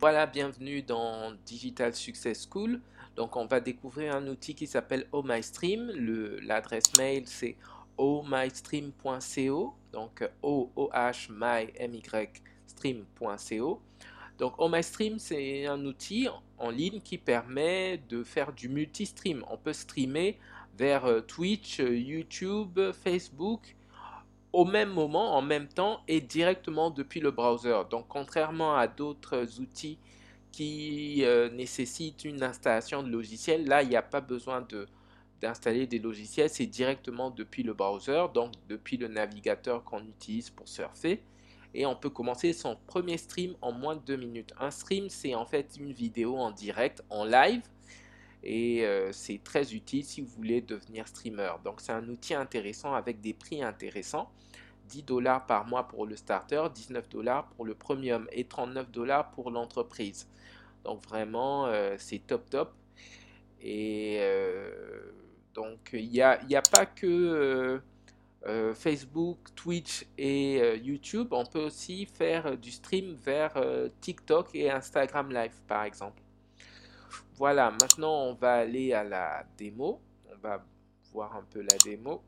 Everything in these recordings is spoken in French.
Voilà, bienvenue dans Digital Success School. Donc, on va découvrir un outil qui s'appelle OhMyStream. L'adresse mail, c'est ohmystream.co. Donc, o o h my m y stream.co. Donc, OhMyStream, c'est un outil en ligne qui permet de faire du multi-stream. On peut streamer vers euh, Twitch, euh, YouTube, Facebook au même moment, en même temps et directement depuis le browser. Donc contrairement à d'autres outils qui euh, nécessitent une installation de logiciel, là il n'y a pas besoin d'installer des logiciels, c'est directement depuis le browser, donc depuis le navigateur qu'on utilise pour surfer. Et on peut commencer son premier stream en moins de deux minutes. Un stream, c'est en fait une vidéo en direct, en live, et euh, c'est très utile si vous voulez devenir streamer. Donc c'est un outil intéressant avec des prix intéressants. 10 dollars par mois pour le starter, 19 dollars pour le premium et 39 dollars pour l'entreprise. Donc vraiment euh, c'est top top. Et euh, donc il n'y a, a, pas que Facebook, Twitch et YouTube. On peut aussi faire du stream vers TikTok et Instagram Live par exemple. Voilà, maintenant on va aller à la démo. On va voir un peu la démo.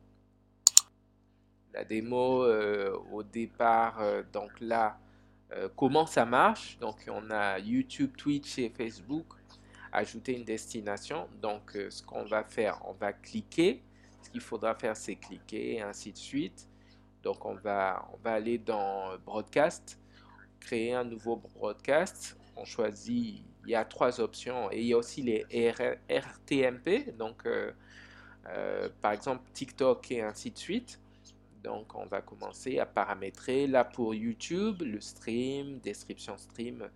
La démo euh, au départ, euh, donc là, euh, comment ça marche? Donc on a YouTube, Twitch et Facebook. Ajouter une destination. Donc ce qu'on va faire, on va cliquer. Ce qu'il faudra faire, c'est cliquer et ainsi de suite. Donc on va, on va aller dans Broadcast, créer un nouveau broadcast. On choisit il y a trois options et il y a aussi les RTMP, donc euh, euh, par exemple TikTok et ainsi de suite. Donc on va commencer à paramétrer là pour YouTube, le stream, description stream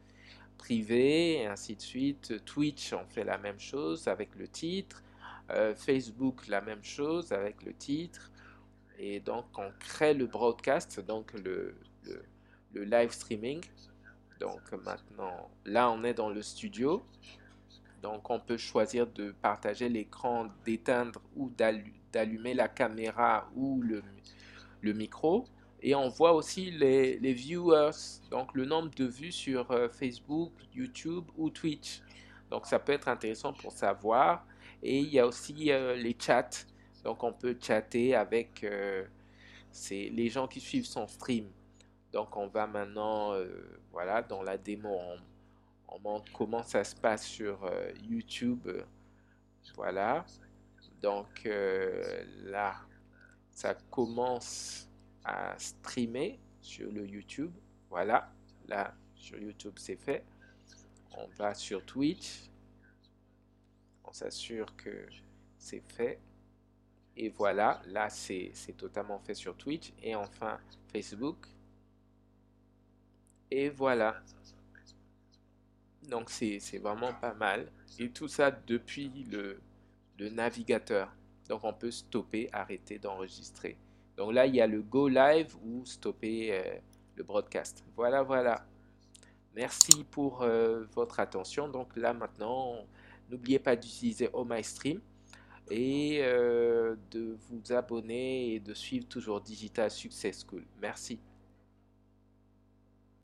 privé et ainsi de suite. Twitch on fait la même chose avec le titre. Euh, Facebook la même chose avec le titre. Et donc on crée le broadcast, donc le, le live streaming. Donc maintenant, là on est dans le studio. Donc on peut choisir de partager l'écran, d'éteindre ou d'allumer la caméra ou le, micro. Et on voit aussi les, les, viewers, donc le nombre de vues sur euh, Facebook, YouTube ou Twitch. Donc ça peut être intéressant pour savoir. Et il y a aussi euh, les chats. Donc on peut chatter avec euh, les gens qui suivent son stream. Donc on va maintenant, euh, voilà, dans la démo, on, montre comment ça se passe sur euh, YouTube. Voilà. Donc euh, là, ça commence à streamer sur le YouTube. Voilà. Là, sur YouTube, c'est fait. On va sur Twitch. On s'assure que c'est fait. Et voilà, là, c'est totalement fait sur Twitch. Et enfin, Facebook. Et voilà. Donc c'est vraiment pas mal. Et tout ça depuis le, navigateur. Donc on peut stopper, arrêter d'enregistrer. Donc là, il y a le Go Live ou stopper euh, le broadcast. Voilà, voilà. Merci pour euh, votre attention. Donc là maintenant, n'oubliez pas d'utiliser OhMyStream et euh, de vous abonner et de suivre toujours Digital Success School. Merci.